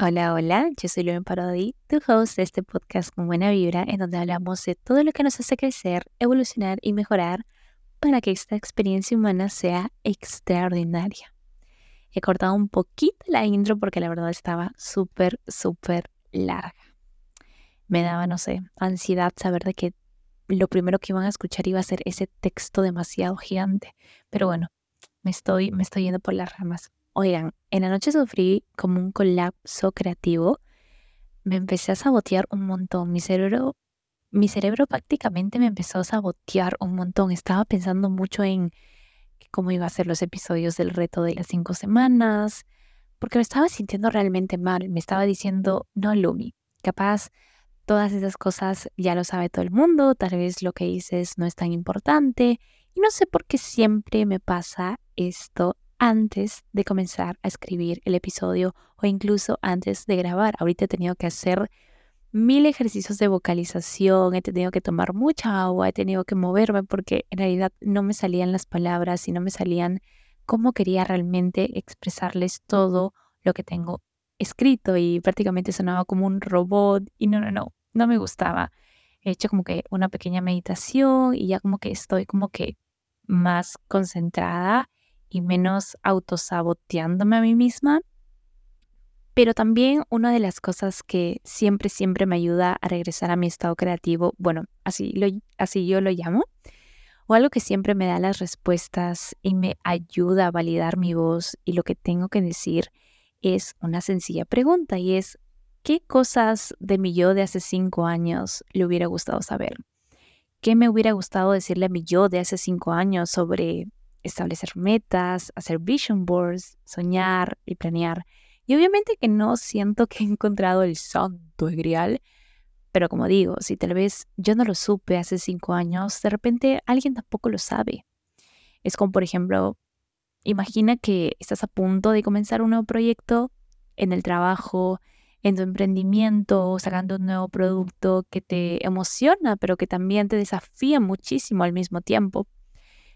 Hola, hola, yo soy Lumen Parodi, tu host de este podcast con buena vibra, en donde hablamos de todo lo que nos hace crecer, evolucionar y mejorar para que esta experiencia humana sea extraordinaria. He cortado un poquito la intro porque la verdad estaba súper, súper larga. Me daba, no sé, ansiedad saber de que lo primero que iban a escuchar iba a ser ese texto demasiado gigante. Pero bueno, me estoy, me estoy yendo por las ramas. Oigan, en la noche sufrí como un colapso creativo. Me empecé a sabotear un montón. Mi cerebro, mi cerebro prácticamente me empezó a sabotear un montón. Estaba pensando mucho en cómo iba a ser los episodios del reto de las cinco semanas, porque me estaba sintiendo realmente mal. Me estaba diciendo, no, Lumi, capaz todas esas cosas ya lo sabe todo el mundo, tal vez lo que dices no es tan importante. Y no sé por qué siempre me pasa esto antes de comenzar a escribir el episodio o incluso antes de grabar. Ahorita he tenido que hacer mil ejercicios de vocalización, he tenido que tomar mucha agua, he tenido que moverme porque en realidad no me salían las palabras y no me salían cómo quería realmente expresarles todo lo que tengo escrito y prácticamente sonaba como un robot y no, no, no, no me gustaba. He hecho como que una pequeña meditación y ya como que estoy como que más concentrada y menos autosaboteándome a mí misma. Pero también una de las cosas que siempre, siempre me ayuda a regresar a mi estado creativo, bueno, así, lo, así yo lo llamo, o algo que siempre me da las respuestas y me ayuda a validar mi voz y lo que tengo que decir, es una sencilla pregunta y es, ¿qué cosas de mi yo de hace cinco años le hubiera gustado saber? ¿Qué me hubiera gustado decirle a mi yo de hace cinco años sobre establecer metas, hacer vision boards, soñar y planear. Y obviamente que no siento que he encontrado el santo grial, pero como digo, si tal vez yo no lo supe hace cinco años, de repente alguien tampoco lo sabe. Es como, por ejemplo, imagina que estás a punto de comenzar un nuevo proyecto en el trabajo, en tu emprendimiento, sacando un nuevo producto que te emociona, pero que también te desafía muchísimo al mismo tiempo.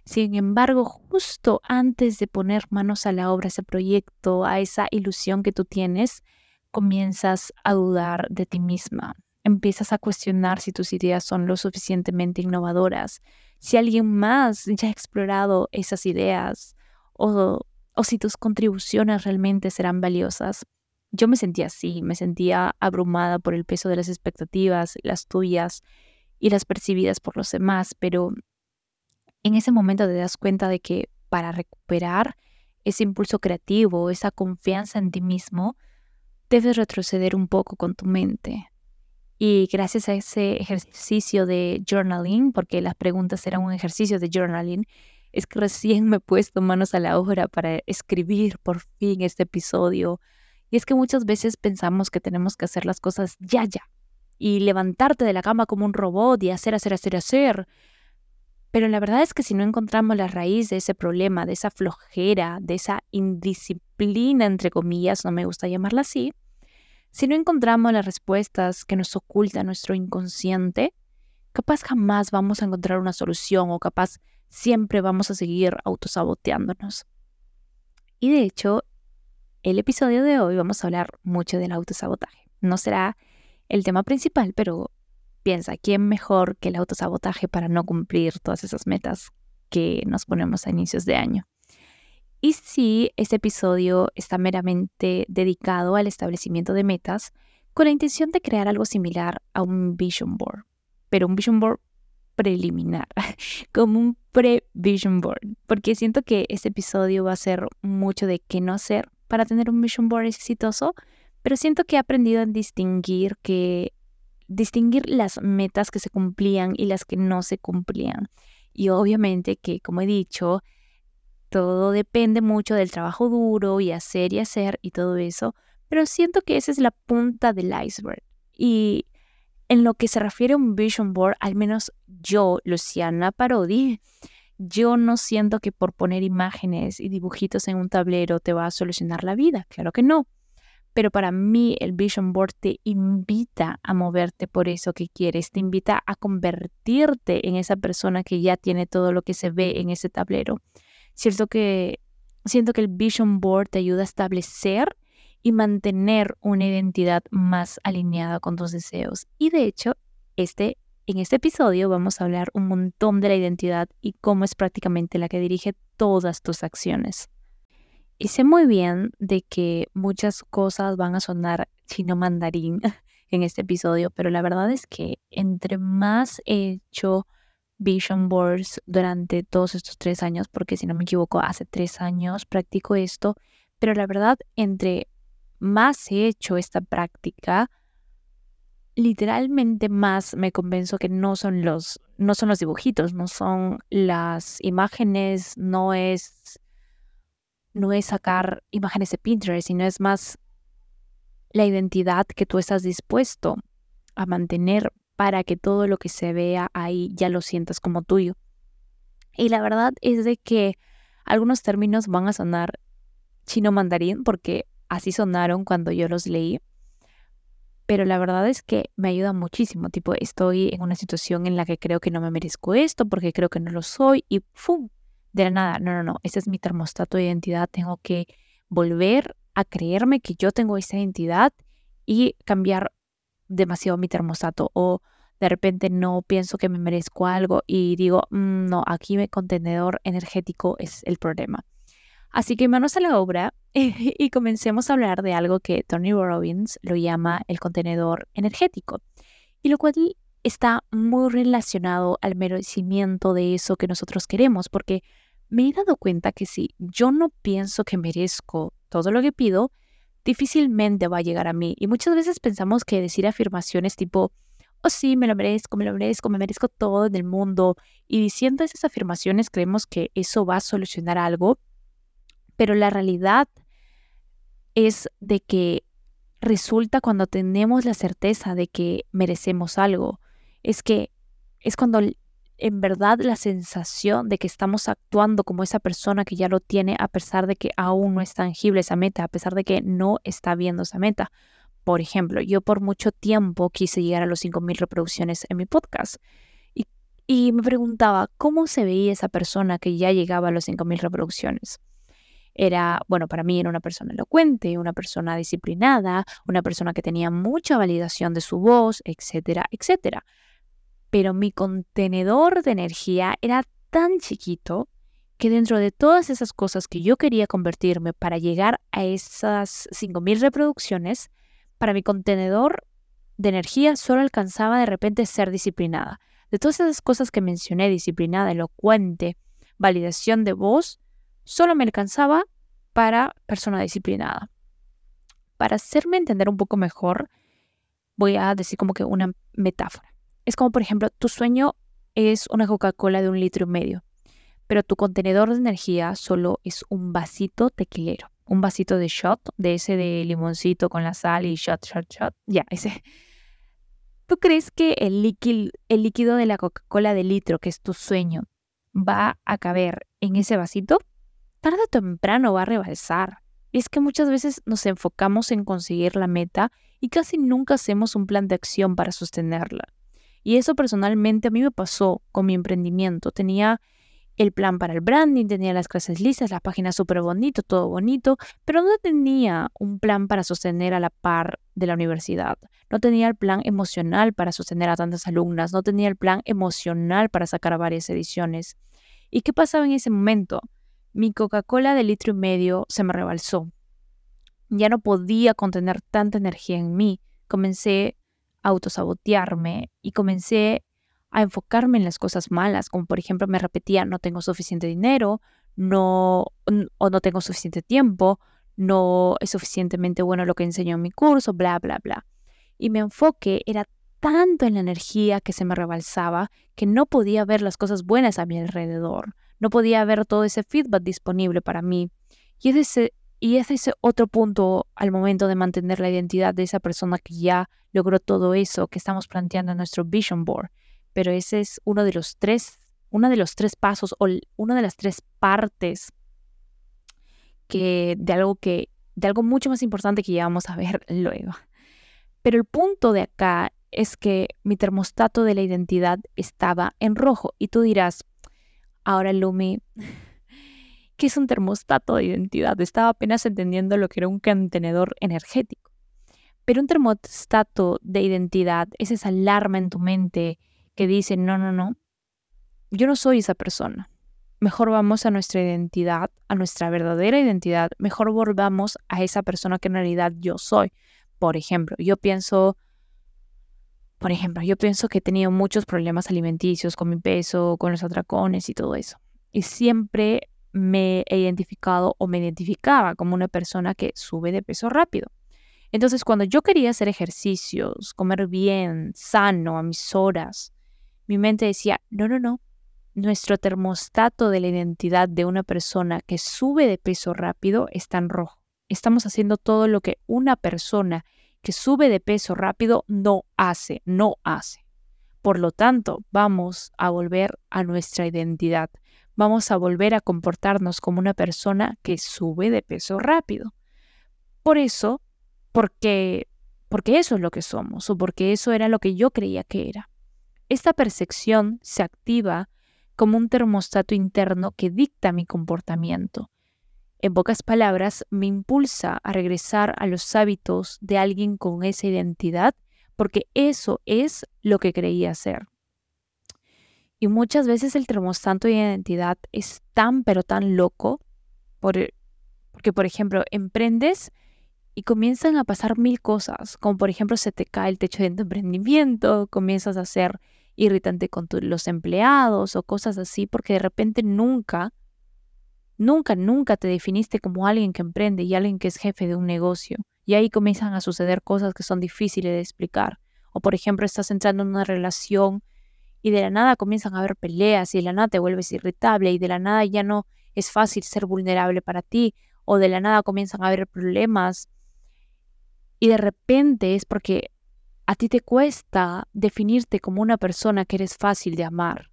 Sin embargo, justo antes de poner manos a la obra, ese proyecto, a esa ilusión que tú tienes, comienzas a dudar de ti misma. Empiezas a cuestionar si tus ideas son lo suficientemente innovadoras, si alguien más ya ha explorado esas ideas o, o si tus contribuciones realmente serán valiosas. Yo me sentía así, me sentía abrumada por el peso de las expectativas, las tuyas y las percibidas por los demás, pero en ese momento te das cuenta de que para recuperar ese impulso creativo, esa confianza en ti mismo, debes retroceder un poco con tu mente. Y gracias a ese ejercicio de journaling, porque las preguntas eran un ejercicio de journaling, es que recién me he puesto manos a la obra para escribir por fin este episodio. Y es que muchas veces pensamos que tenemos que hacer las cosas ya, ya. Y levantarte de la cama como un robot y hacer, hacer, hacer, hacer. Pero la verdad es que si no encontramos la raíz de ese problema, de esa flojera, de esa indisciplina, entre comillas, no me gusta llamarla así, si no encontramos las respuestas que nos oculta nuestro inconsciente, capaz jamás vamos a encontrar una solución o capaz siempre vamos a seguir autosaboteándonos. Y de hecho, el episodio de hoy vamos a hablar mucho del autosabotaje. No será el tema principal, pero piensa, ¿quién mejor que el autosabotaje para no cumplir todas esas metas que nos ponemos a inicios de año? Y si este episodio está meramente dedicado al establecimiento de metas con la intención de crear algo similar a un vision board, pero un vision board preliminar, como un pre-vision board, porque siento que este episodio va a ser mucho de qué no hacer para tener un vision board exitoso, pero siento que he aprendido a distinguir que distinguir las metas que se cumplían y las que no se cumplían. Y obviamente que, como he dicho, todo depende mucho del trabajo duro y hacer y hacer y todo eso, pero siento que esa es la punta del iceberg. Y en lo que se refiere a un vision board, al menos yo, Luciana Parodi, yo no siento que por poner imágenes y dibujitos en un tablero te va a solucionar la vida, claro que no. Pero para mí el Vision Board te invita a moverte por eso que quieres, te invita a convertirte en esa persona que ya tiene todo lo que se ve en ese tablero. Cierto que siento que el Vision Board te ayuda a establecer y mantener una identidad más alineada con tus deseos. Y de hecho, este, en este episodio vamos a hablar un montón de la identidad y cómo es prácticamente la que dirige todas tus acciones. Y sé muy bien de que muchas cosas van a sonar chino mandarín en este episodio, pero la verdad es que entre más he hecho vision boards durante todos estos tres años, porque si no me equivoco, hace tres años practico esto, pero la verdad, entre más he hecho esta práctica, literalmente más me convenzo que no son los, no son los dibujitos, no son las imágenes, no es, no es sacar imágenes de Pinterest, sino es más la identidad que tú estás dispuesto a mantener para que todo lo que se vea ahí ya lo sientas como tuyo. Y la verdad es de que algunos términos van a sonar chino mandarín porque así sonaron cuando yo los leí. Pero la verdad es que me ayuda muchísimo. Tipo, estoy en una situación en la que creo que no me merezco esto porque creo que no lo soy y ¡fum! De la nada, no, no, no, ese es mi termostato de identidad. Tengo que volver a creerme que yo tengo esa identidad y cambiar demasiado mi termostato o de repente no pienso que me merezco algo y digo, mm, no, aquí mi contenedor energético es el problema. Así que manos a la obra y comencemos a hablar de algo que Tony Robbins lo llama el contenedor energético, y lo cual está muy relacionado al merecimiento de eso que nosotros queremos, porque me he dado cuenta que si yo no pienso que merezco todo lo que pido, difícilmente va a llegar a mí. Y muchas veces pensamos que decir afirmaciones tipo, oh sí, me lo merezco, me lo merezco, me merezco todo en el mundo, y diciendo esas afirmaciones creemos que eso va a solucionar algo, pero la realidad es de que resulta cuando tenemos la certeza de que merecemos algo, es que es cuando en verdad la sensación de que estamos actuando como esa persona que ya lo tiene a pesar de que aún no es tangible esa meta, a pesar de que no está viendo esa meta. Por ejemplo, yo por mucho tiempo quise llegar a los 5.000 reproducciones en mi podcast y, me preguntaba cómo se veía esa persona que ya llegaba a los 5.000 reproducciones era, bueno, para mí era una persona elocuente, una persona disciplinada, una persona que tenía mucha validación de su voz, etcétera, etcétera. Pero mi contenedor de energía era tan chiquito que dentro de todas esas cosas que yo quería convertirme para llegar a esas 5.000 reproducciones, para mi contenedor de energía solo alcanzaba de repente ser disciplinada. De todas esas cosas que mencioné, disciplinada, elocuente, validación de voz, solo me alcanzaba para persona disciplinada. Para hacerme entender un poco mejor, voy a decir como que una metáfora. Es como, por ejemplo, tu sueño es una Coca-Cola de un litro y medio, pero tu contenedor de energía solo es un vasito tequilero, un vasito de shot, de ese de limoncito con la sal y shot, shot, shot. Ya, ese. ¿Tú crees que el líquido, el líquido de la Coca-Cola de litro, que es tu sueño, va a caber en ese vasito? tarde o temprano va a rebalsar. es que muchas veces nos enfocamos en conseguir la meta y casi nunca hacemos un plan de acción para sostenerla. Y eso personalmente a mí me pasó con mi emprendimiento. Tenía el plan para el branding, tenía las clases listas, la página súper bonito, todo bonito, pero no tenía un plan para sostener a la par de la universidad. No tenía el plan emocional para sostener a tantas alumnas, no tenía el plan emocional para sacar varias ediciones. ¿Y qué pasaba en ese momento? Mi Coca-Cola de litro y medio se me rebalsó. Ya no podía contener tanta energía en mí. Comencé autosabotearme y comencé a enfocarme en las cosas malas, como por ejemplo me repetía, no tengo suficiente dinero, no, o no tengo suficiente tiempo, no es suficientemente bueno lo que enseño en mi curso, bla, bla, bla. Y mi enfoque era tanto en la energía que se me rebalsaba que no podía ver las cosas buenas a mi alrededor no podía ver todo ese feedback disponible para mí. Y es ese, y es ese otro punto al momento de mantener la identidad de esa persona que ya logró todo eso que estamos planteando en nuestro vision board. Pero ese es uno de los tres, uno de los tres pasos o una de las tres partes que de algo que de algo mucho más importante que ya vamos a ver luego. Pero el punto de acá es que mi termostato de la identidad estaba en rojo y tú dirás, Ahora, Lumi, ¿qué es un termostato de identidad? Estaba apenas entendiendo lo que era un contenedor energético. Pero un termostato de identidad es esa alarma en tu mente que dice, no, no, no, yo no soy esa persona. Mejor vamos a nuestra identidad, a nuestra verdadera identidad. Mejor volvamos a esa persona que en realidad yo soy. Por ejemplo, yo pienso, por ejemplo, yo pienso que he tenido muchos problemas alimenticios con mi peso, con los atracones y todo eso. Y siempre me he identificado o me identificaba como una persona que sube de peso rápido. Entonces, cuando yo quería hacer ejercicios, comer bien, sano, a mis horas, mi mente decía, no, no, no, nuestro termostato de la identidad de una persona que sube de peso rápido está en rojo. Estamos haciendo todo lo que una persona que sube de peso rápido no hace, no hace. Por lo tanto, vamos a volver a nuestra identidad. Vamos a volver a comportarnos como una persona que sube de peso rápido. Por eso, porque, porque eso es lo que somos o porque eso era lo que yo creía que era. Esta percepción se activa como un termostato interno que dicta mi comportamiento. En pocas palabras, me impulsa a regresar a los hábitos de alguien con esa identidad porque eso es lo que creía ser. Y muchas veces el termostato de identidad es tan pero tan loco porque, por ejemplo, emprendes y comienzan a pasar mil cosas, como por ejemplo se te cae el techo de tu emprendimiento, comienzas a ser irritante con los empleados o cosas así, porque de repente nunca, nunca, nunca te definiste como alguien que emprende y alguien que es jefe de un negocio. Y ahí comienzan a suceder cosas que son difíciles de explicar. O por ejemplo, estás entrando en una relación y de la nada comienzan a haber peleas y de la nada te vuelves irritable y de la nada ya no es fácil ser vulnerable para ti o de la nada comienzan a haber problemas y de repente es porque a ti te cuesta definirte como una persona que eres fácil de amar.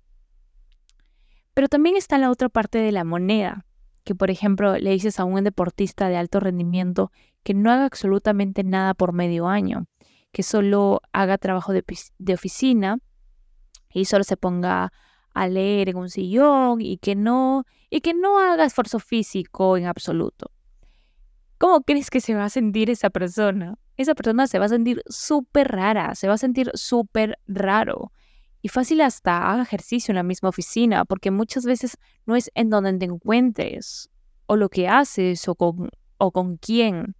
Pero también está la otra parte de la moneda, que por ejemplo le dices a un deportista de alto rendimiento que no haga absolutamente nada por medio año, que solo haga trabajo de, de oficina y solo se ponga a leer en un sillón y que no y que no haga esfuerzo físico en absoluto. ¿Cómo crees que se va a sentir esa persona? Esa persona se va a sentir súper rara, se va a sentir súper raro. Y fácil hasta haga ejercicio en la misma oficina, porque muchas veces no es en donde te encuentres, o lo que haces, o con, o con quién.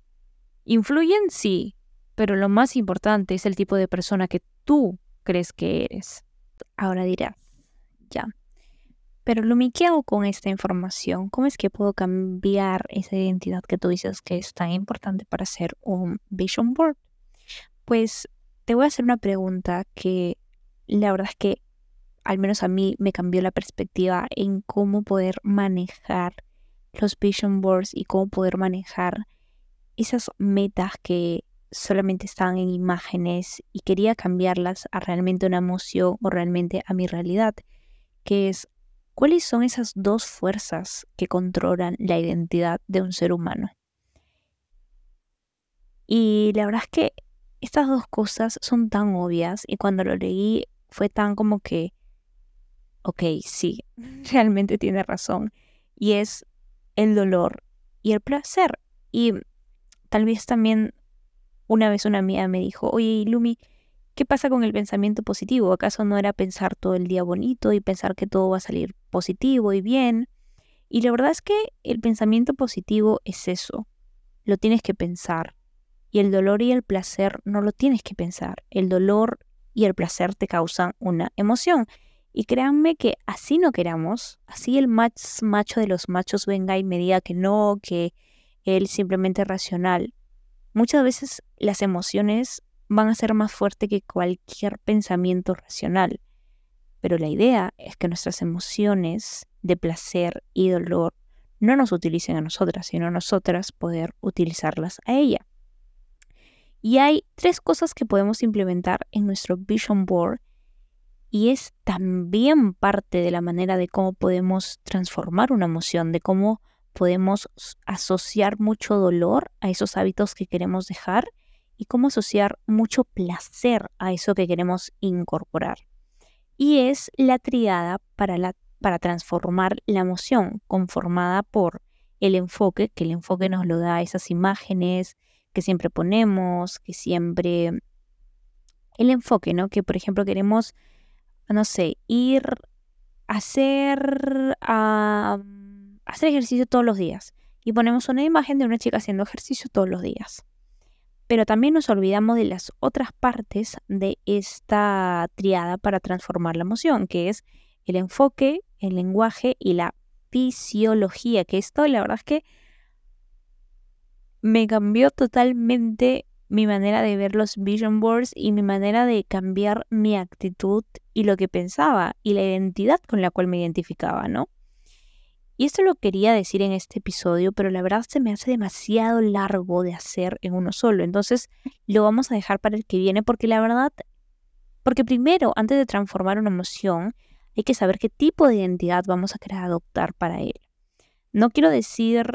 Influyen, sí, pero lo más importante es el tipo de persona que tú crees que eres. Ahora dirás, ya, pero Lumi, ¿qué hago con esta información? ¿Cómo es que puedo cambiar esa identidad que tú dices que es tan importante para hacer un vision board? Pues te voy a hacer una pregunta que la verdad es que al menos a mí me cambió la perspectiva en cómo poder manejar los vision boards y cómo poder manejar esas metas que solamente están en imágenes y quería cambiarlas a realmente una emoción o realmente a mi realidad, que es ¿Cuáles son esas dos fuerzas que controlan la identidad de un ser humano? Y la verdad es que estas dos cosas son tan obvias y cuando lo leí fue tan como que, ok, sí, realmente tiene razón. Y es el dolor y el placer. Y tal vez también una vez una amiga me dijo, oye, Lumi, ¿Qué pasa con el pensamiento positivo? ¿Acaso no era pensar todo el día bonito y pensar que todo va a salir positivo y bien? Y la verdad es que el pensamiento positivo es eso. Lo tienes que pensar. Y el dolor y el placer no lo tienes que pensar. El dolor y el placer te causan una emoción. Y créanme que así no queramos, así el más macho de los machos venga y me diga que no, que él simplemente es racional. Muchas veces las emociones van a ser más fuertes que cualquier pensamiento racional. Pero la idea es que nuestras emociones de placer y dolor no nos utilicen a nosotras, sino a nosotras poder utilizarlas a ella. Y hay tres cosas que podemos implementar en nuestro Vision Board y es también parte de la manera de cómo podemos transformar una emoción, de cómo podemos asociar mucho dolor a esos hábitos que queremos dejar y cómo asociar mucho placer a eso que queremos incorporar. Y es la triada para la para transformar la emoción, conformada por el enfoque, que el enfoque nos lo da esas imágenes que siempre ponemos, que siempre... El enfoque, ¿no? Que por ejemplo queremos, no sé, ir a hacer, a, hacer ejercicio todos los días. Y ponemos una imagen de una chica haciendo ejercicio todos los días. Pero también nos olvidamos de las otras partes de esta triada para transformar la emoción, que es el enfoque, el lenguaje y la fisiología, que esto la verdad es que me cambió totalmente mi manera de ver los vision boards y mi manera de cambiar mi actitud y lo que pensaba y la identidad con la cual me identificaba, ¿no? Y esto lo quería decir en este episodio, pero la verdad se me hace demasiado largo de hacer en uno solo. Entonces lo vamos a dejar para el que viene porque la verdad, porque primero, antes de transformar una emoción, hay que saber qué tipo de identidad vamos a querer adoptar para él. No quiero decir,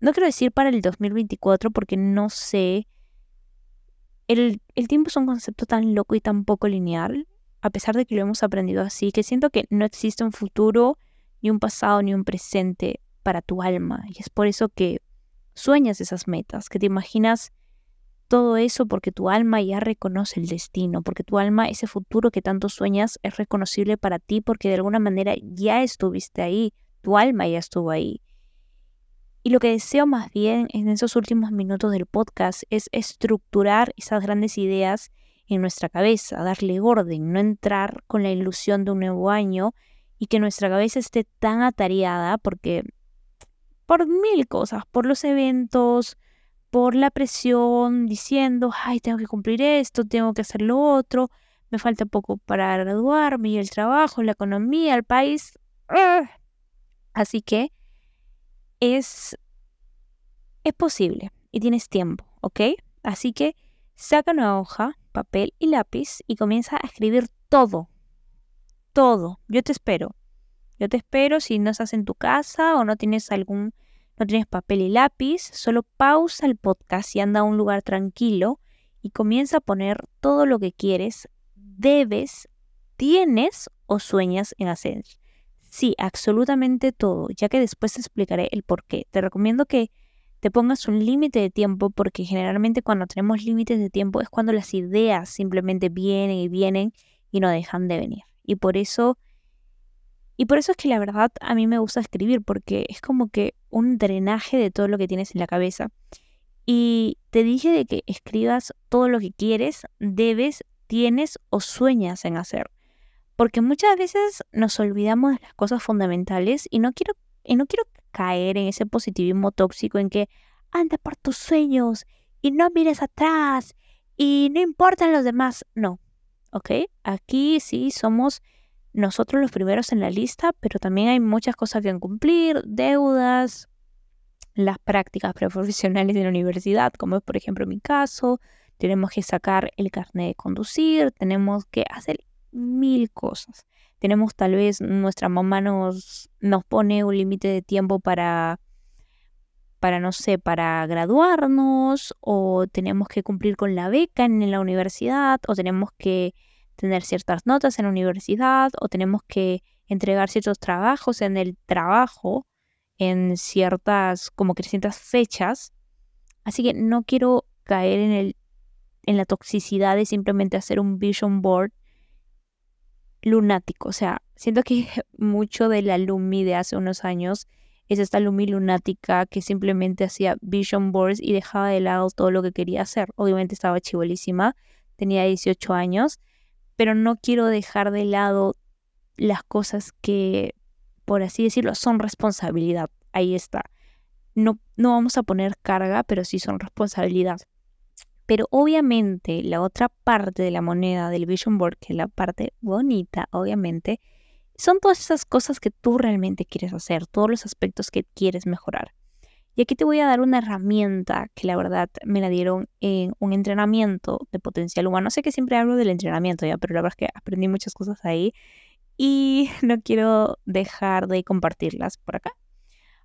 no quiero decir para el 2024 porque no sé, el, el tiempo es un concepto tan loco y tan poco lineal, a pesar de que lo hemos aprendido así, que siento que no existe un futuro ni un pasado ni un presente para tu alma. Y es por eso que sueñas esas metas, que te imaginas todo eso porque tu alma ya reconoce el destino, porque tu alma, ese futuro que tanto sueñas, es reconocible para ti porque de alguna manera ya estuviste ahí, tu alma ya estuvo ahí. Y lo que deseo más bien en esos últimos minutos del podcast es estructurar esas grandes ideas en nuestra cabeza, darle orden, no entrar con la ilusión de un nuevo año y que nuestra cabeza esté tan atareada porque por mil cosas, por los eventos, por la presión, diciendo, ay, tengo que cumplir esto, tengo que hacer lo otro, me falta poco para graduarme y el trabajo, la economía, el país. Así que es, es posible y tienes tiempo, ¿ok? Así que saca una hoja, papel y lápiz y comienza a escribir todo todo. Yo te espero. Yo te espero si no estás en tu casa o no tienes algún, no tienes papel y lápiz, solo pausa el podcast y anda a un lugar tranquilo y comienza a poner todo lo que quieres, debes, tienes o sueñas en hacer. Sí, absolutamente todo, ya que después te explicaré el por qué. Te recomiendo que te pongas un límite de tiempo porque generalmente cuando tenemos límites de tiempo es cuando las ideas simplemente vienen y vienen y no dejan de venir. Y por eso, y por eso es que la verdad a mí me gusta escribir, porque es como que un drenaje de todo lo que tienes en la cabeza. Y te dije de que escribas todo lo que quieres, debes, tienes o sueñas en hacer. Porque muchas veces nos olvidamos de las cosas fundamentales y no quiero, y no quiero caer en ese positivismo tóxico en que anda por tus sueños y no mires atrás y no importan los demás. No, ¿ok? Aquí sí somos nosotros los primeros en la lista, pero también hay muchas cosas que cumplir, deudas, las prácticas profesionales de la universidad, como es por ejemplo mi caso, tenemos que sacar el carnet de conducir, tenemos que hacer mil cosas. Tenemos tal vez, nuestra mamá nos, nos pone un límite de tiempo para para, no sé, para graduarnos o tenemos que cumplir con la beca en la universidad o tenemos que tener ciertas notas en la universidad o tenemos que entregar ciertos trabajos en el trabajo en ciertas, como que ciertas fechas. Así que no quiero caer en, el, en la toxicidad de simplemente hacer un vision board lunático. O sea, siento que mucho de la Lumi de hace unos años es esta Lumi lunática que simplemente hacía vision boards y dejaba de lado todo lo que quería hacer. Obviamente estaba chivolísima, tenía 18 años, pero no quiero dejar de lado las cosas que, por así decirlo, son responsabilidad. Ahí está. No, no vamos a poner carga, pero sí son responsabilidad. Pero obviamente la otra parte de la moneda del Vision Board, que es la parte bonita, obviamente, son todas esas cosas que tú realmente quieres hacer, todos los aspectos que quieres mejorar. Y aquí te voy a dar una herramienta que la verdad me la dieron en un entrenamiento de potencial humano. Sé que siempre hablo del entrenamiento ya, pero la verdad es que aprendí muchas cosas ahí y no quiero dejar de compartirlas por acá.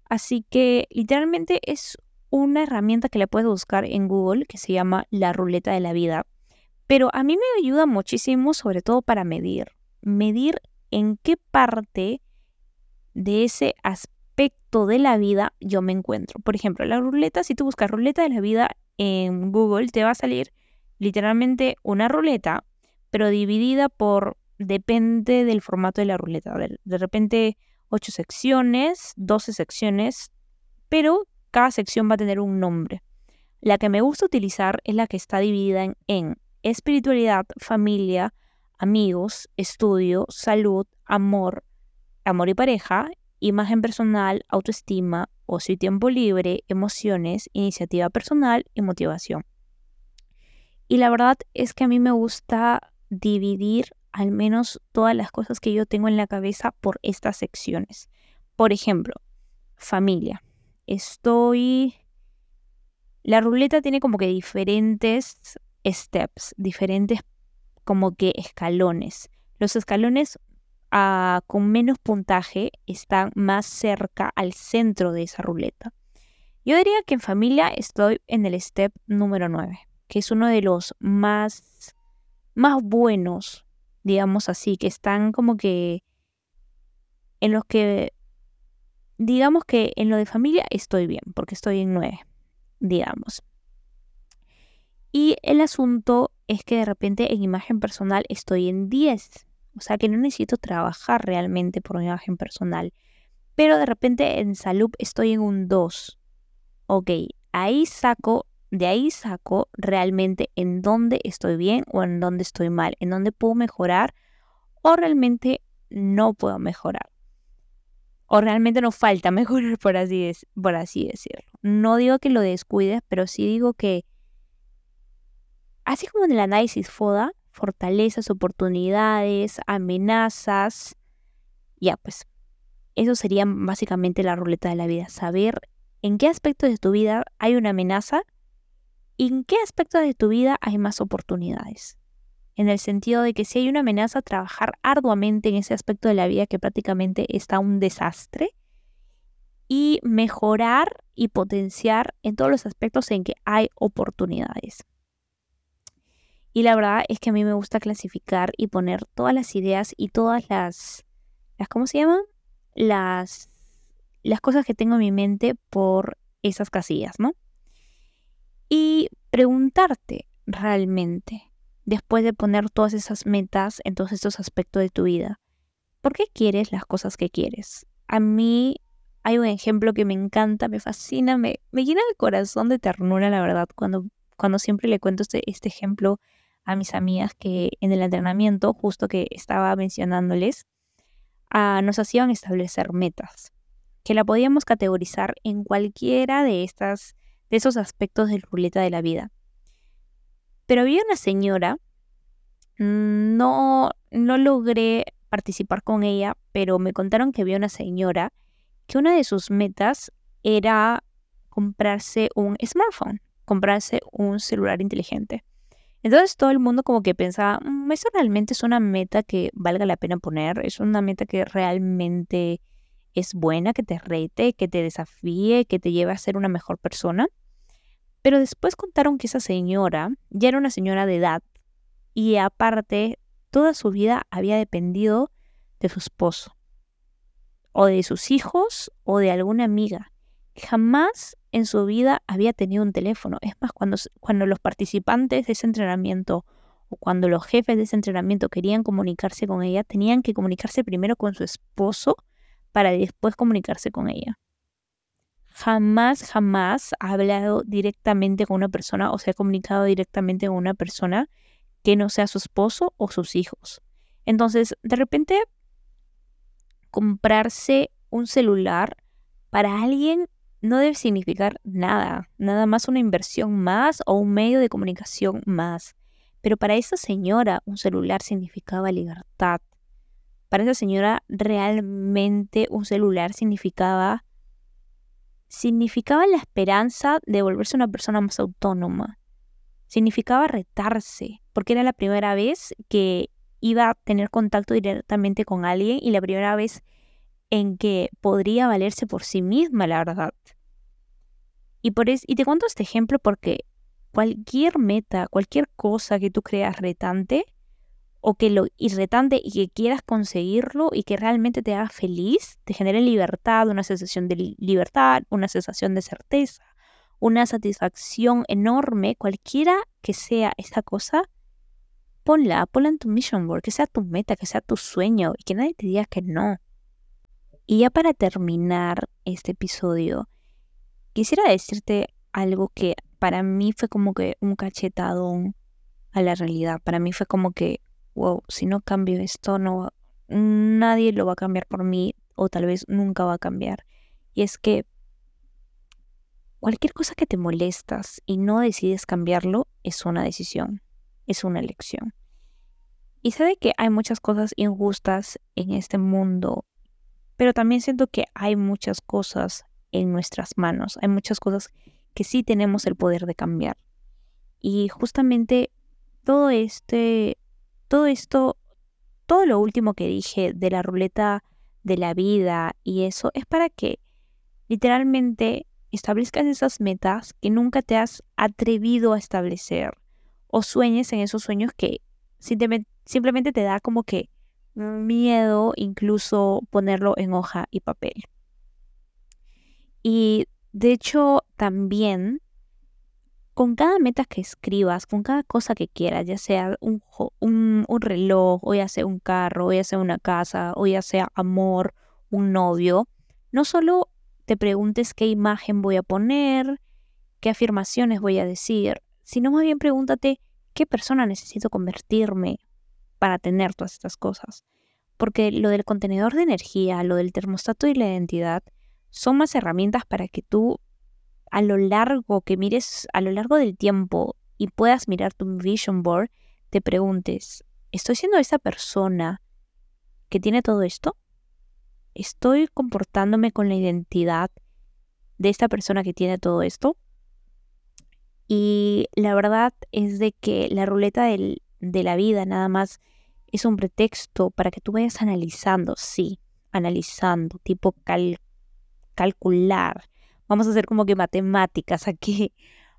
Así que literalmente es una herramienta que la puedes buscar en Google que se llama la ruleta de la vida. Pero a mí me ayuda muchísimo, sobre todo para medir. Medir en qué parte de ese aspecto de la vida yo me encuentro. Por ejemplo, la ruleta, si tú buscas ruleta de la vida en Google, te va a salir literalmente una ruleta, pero dividida por, depende del formato de la ruleta. De, repente, 8 secciones, 12 secciones, pero cada sección va a tener un nombre. La que me gusta utilizar es la que está dividida en, espiritualidad, familia, amigos, estudio, salud, amor, amor y pareja, imagen personal, autoestima, ocio y tiempo libre, emociones, iniciativa personal y motivación. Y la verdad es que a mí me gusta dividir al menos todas las cosas que yo tengo en la cabeza por estas secciones. Por ejemplo, familia. Estoy la ruleta tiene como que diferentes steps, diferentes como que escalones. Los escalones ah, con menos puntaje están más cerca al centro de esa ruleta. Yo diría que en familia estoy en el step número 9, que es uno de los más, más buenos, digamos así, que están como que en los que, digamos que en lo de familia estoy bien, porque estoy en 9 digamos. Y el asunto es que de repente en imagen personal estoy en 10. O sea que no necesito trabajar realmente por mi imagen personal. Pero de repente en salud estoy en un 2. Ok, ahí saco, de ahí saco realmente en dónde estoy bien o en dónde estoy mal, en dónde puedo mejorar o realmente no puedo mejorar o realmente nos falta mejorar, por así, por así decirlo. No digo que lo descuides, pero sí digo que, así como en el análisis FODA, fortalezas, oportunidades, amenazas, ya pues, eso sería básicamente la ruleta de la vida, saber en qué aspecto de tu vida hay una amenaza y en qué aspecto de tu vida hay más oportunidades en el sentido de que si hay una amenaza, trabajar arduamente en ese aspecto de la vida que prácticamente está un desastre y mejorar y potenciar en todos los aspectos en que hay oportunidades. Y la verdad es que a mí me gusta clasificar y poner todas las ideas y todas las, las ¿cómo se llaman? Las, las cosas que tengo en mi mente por esas casillas, ¿no? Y preguntarte realmente, después de poner todas esas metas en todos estos aspectos de tu vida? ¿Por qué quieres las cosas que quieres? A mí hay un ejemplo que me encanta, me fascina, me, me llena el corazón de ternura, la verdad, cuando, cuando siempre le cuento este, este ejemplo a mis amigas que en el entrenamiento, justo que estaba mencionándoles, ah, nos hacían establecer metas, que la podíamos categorizar en cualquiera de, estas, de esos aspectos del ruleta de la vida. Pero había una señora, no, no logré participar con ella, pero me contaron que había una señora que una de sus metas era comprarse un smartphone, comprarse un celular inteligente. Entonces todo el mundo como que pensaba, mm, eso realmente es una meta que valga la pena poner, es una meta que realmente es buena, que te rete, que te desafíe, que te lleve a ser una mejor persona. Pero después contaron que esa señora ya era una señora de edad y aparte toda su vida había dependido de su esposo o de sus hijos o de alguna amiga. Jamás en su vida había tenido un teléfono. Es más, cuando, cuando los participantes de ese entrenamiento o cuando los jefes de ese entrenamiento querían comunicarse con ella, tenían que comunicarse primero con su esposo para después comunicarse con ella jamás, jamás ha hablado directamente con una persona o se ha comunicado directamente con una persona que no sea su esposo o sus hijos. Entonces, de repente, comprarse un celular para alguien no debe significar nada, nada más una inversión más o un medio de comunicación más. Pero para esa señora un celular significaba libertad. Para esa señora realmente un celular significaba significaba la esperanza de volverse una persona más autónoma. Significaba retarse, porque era la primera vez que iba a tener contacto directamente con alguien y la primera vez en que podría valerse por sí misma, la verdad. Y, por y te cuento este ejemplo porque cualquier meta, cualquier cosa que tú creas retante, o que lo irritante y que quieras conseguirlo y que realmente te haga feliz, te genere libertad, una sensación de libertad, una sensación de certeza, una satisfacción enorme, cualquiera que sea esta cosa, ponla, ponla en tu mission board, que sea tu meta, que sea tu sueño y que nadie te diga que no. Y ya para terminar este episodio, quisiera decirte algo que para mí fue como que un cachetadón a la realidad. Para mí fue como que, wow, si no cambio esto, no, nadie lo va a cambiar por mí o tal vez nunca va a cambiar. Y es que cualquier cosa que te molestas y no decides cambiarlo es una decisión, es una elección. Y sé que hay muchas cosas injustas en este mundo, pero también siento que hay muchas cosas en nuestras manos, hay muchas cosas que sí tenemos el poder de cambiar. Y justamente todo este, todo esto, todo lo último que dije de la ruleta de la vida y eso es para que literalmente establezcas esas metas que nunca te has atrevido a establecer o sueñes en esos sueños que simplemente te da como que miedo incluso ponerlo en hoja y papel. Y de hecho también con cada meta que escribas, con cada cosa que quieras, ya sea un, un, reloj, o ya sea un carro, o ya sea una casa, o ya sea amor, un novio, no solo te preguntes qué imagen voy a poner, qué afirmaciones voy a decir, sino más bien pregúntate qué persona necesito convertirme para tener todas estas cosas. Porque lo del contenedor de energía, lo del termostato y la identidad son más herramientas para que tú a lo largo, que mires a lo largo del tiempo y puedas mirar tu vision board, te preguntes, ¿estoy siendo esa persona que tiene todo esto? ¿Estoy comportándome con la identidad de esta persona que tiene todo esto? Y la verdad es de que la ruleta de la vida nada más es un pretexto para que tú vayas analizando, sí, analizando, tipo calcular, vamos a hacer como que matemáticas aquí,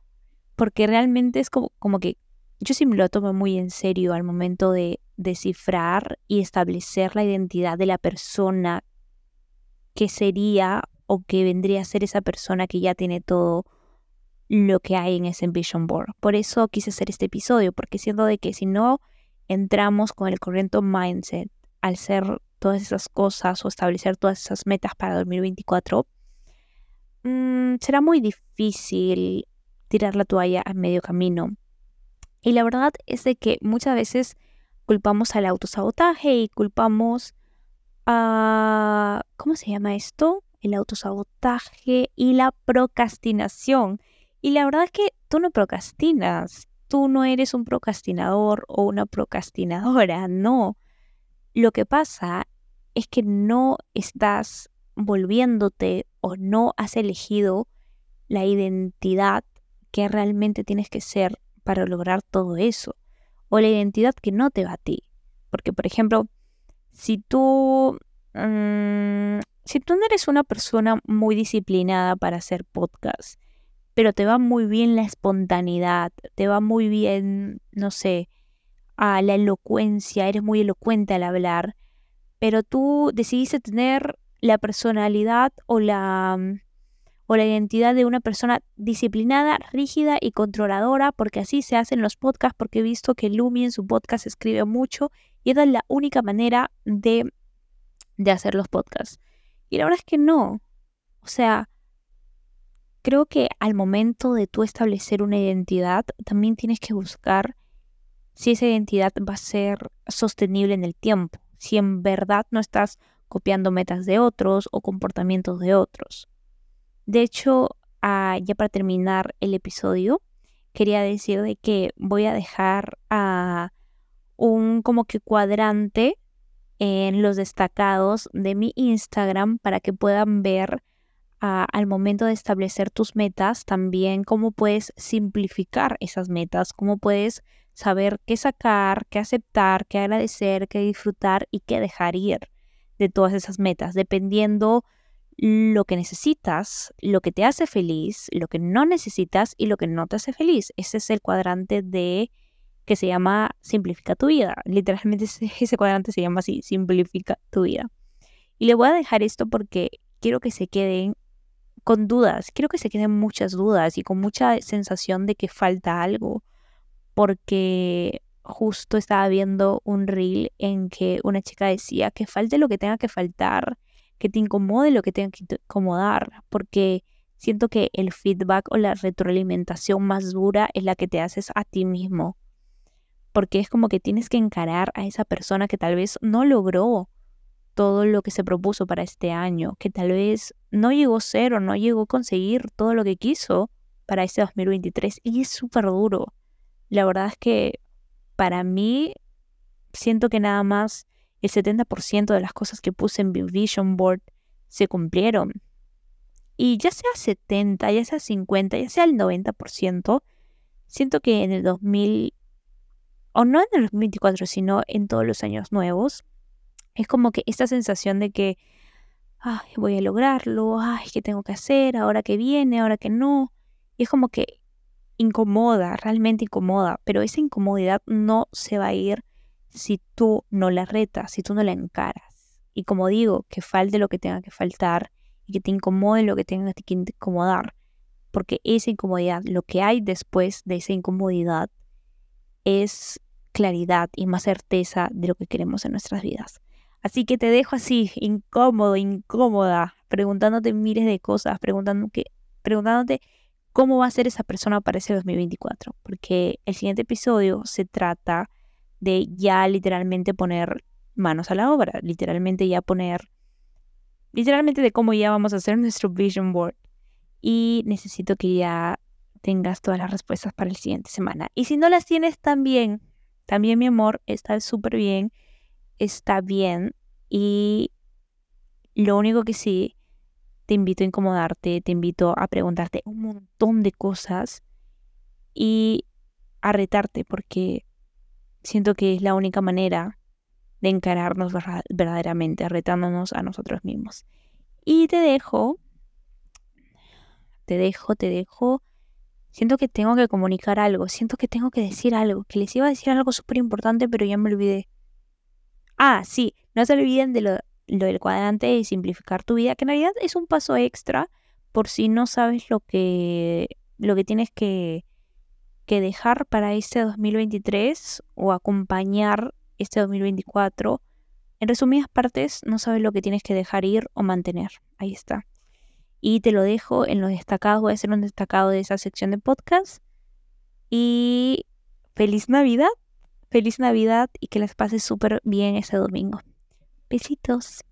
porque realmente es como, como que yo sí me lo tomo muy en serio al momento de descifrar y establecer la identidad de la persona que sería o que vendría a ser esa persona que ya tiene todo lo que hay en ese vision board. Por eso quise hacer este episodio, porque siento de que si no entramos con el corriente mindset al ser todas esas cosas o establecer todas esas metas para 2024, Mm, será muy difícil tirar la toalla a medio camino. Y la verdad es de que muchas veces culpamos al autosabotaje y culpamos a... ¿Cómo se llama esto? El autosabotaje y la procrastinación. Y la verdad es que tú no procrastinas. Tú no eres un procrastinador o una procrastinadora, no. Lo que pasa es que no estás volviéndote o no has elegido la identidad que realmente tienes que ser para lograr todo eso. O la identidad que no te va a ti. Porque, por ejemplo, si tú, mm, si tú no eres una persona muy disciplinada para hacer podcast, pero te va muy bien la espontaneidad, te va muy bien, no sé, a la elocuencia, eres muy elocuente al hablar, pero tú decidiste tener la personalidad o la, mm, o la identidad de una persona disciplinada, rígida y controladora, porque así se hacen los podcasts, porque he visto que Lumi en su podcast escribe mucho y esa es la única manera de, de hacer los podcasts. Y la verdad es que no. O sea, creo que al momento de tú establecer una identidad, también tienes que buscar si esa identidad va a ser sostenible en el tiempo, si en verdad no estás copiando metas de otros o comportamientos de otros. De hecho, ah, ya para terminar el episodio, quería decir de que voy a dejar a un como que cuadrante en los destacados de mi Instagram para que puedan ver al momento de establecer tus metas también cómo puedes simplificar esas metas, cómo puedes saber qué sacar, qué aceptar, qué agradecer, qué disfrutar y qué dejar ir de todas esas metas, dependiendo lo que necesitas, lo que te hace feliz, lo que no necesitas y lo que no te hace feliz. Ese es el cuadrante de que se llama Simplifica tu vida. Literalmente ese cuadrante se llama así, Simplifica tu vida. Y le voy a dejar esto porque quiero que se queden con dudas, quiero que se queden muchas dudas y con mucha sensación de que falta algo, porque justo estaba viendo un reel en que una chica decía que falte lo que tenga que faltar, que te incomode lo que tenga que incomodar, porque siento que el feedback o la retroalimentación más dura es la que te haces a ti mismo, porque es como que tienes que encarar a esa persona que tal vez no logró todo lo que se propuso para este año, que tal vez no llegó a ser o no llegó a conseguir todo lo que quiso para este 2023 y es súper duro. La verdad es que para mí siento que nada más el 70% de las cosas que puse en vision board se cumplieron. Y ya sea 70, ya sea 50, ya sea el 90%, siento que en el 2000, o no en el 2024, sino en todos los años nuevos, es como que esta sensación de que, voy a lograrlo, ay, ¿qué tengo que hacer? Ahora que viene, ahora que no. Y es como que incomoda, realmente incomoda, pero esa incomodidad no se va a ir si tú no la retas, si tú no la encaras. Y como digo, que falte lo que tenga que faltar y que te incomode lo que tenga que incomodar, porque esa incomodidad, lo que hay después de esa incomodidad es claridad y más certeza de lo que queremos en nuestras vidas. Así que te dejo así, incómodo, incómoda, preguntándote miles de cosas, preguntándote, preguntándote cómo va a ser esa persona para ese 2024. Porque el siguiente episodio se trata de ya literalmente poner manos a la obra, literalmente ya poner, literalmente de cómo ya vamos a hacer nuestro vision board. Y necesito que ya tengas todas las respuestas para el siguiente semana. Y si no las tienes también, también mi amor, está súper bien está bien y lo único que sí, te invito a incomodarte, te invito a preguntarte un montón de cosas y a retarte porque siento que es la única manera de encararnos verdaderamente, retándonos a nosotros mismos. Y te dejo, te dejo, te dejo. Siento que tengo que comunicar algo, siento que tengo que decir algo, que les iba a decir algo súper importante, pero ya me olvidé. Ah, sí, no se olviden de lo, del cuadrante y simplificar tu vida, que en realidad es un paso extra por si no sabes lo que, lo que tienes que, que dejar para este 2023 o acompañar este 2024. En resumidas partes, no sabes lo que tienes que dejar ir o mantener. Ahí está. Y te lo dejo en los destacados. Voy a hacer un destacado de esa sección de podcast. Y feliz Navidad feliz Navidad y que les pase súper bien ese domingo. Besitos.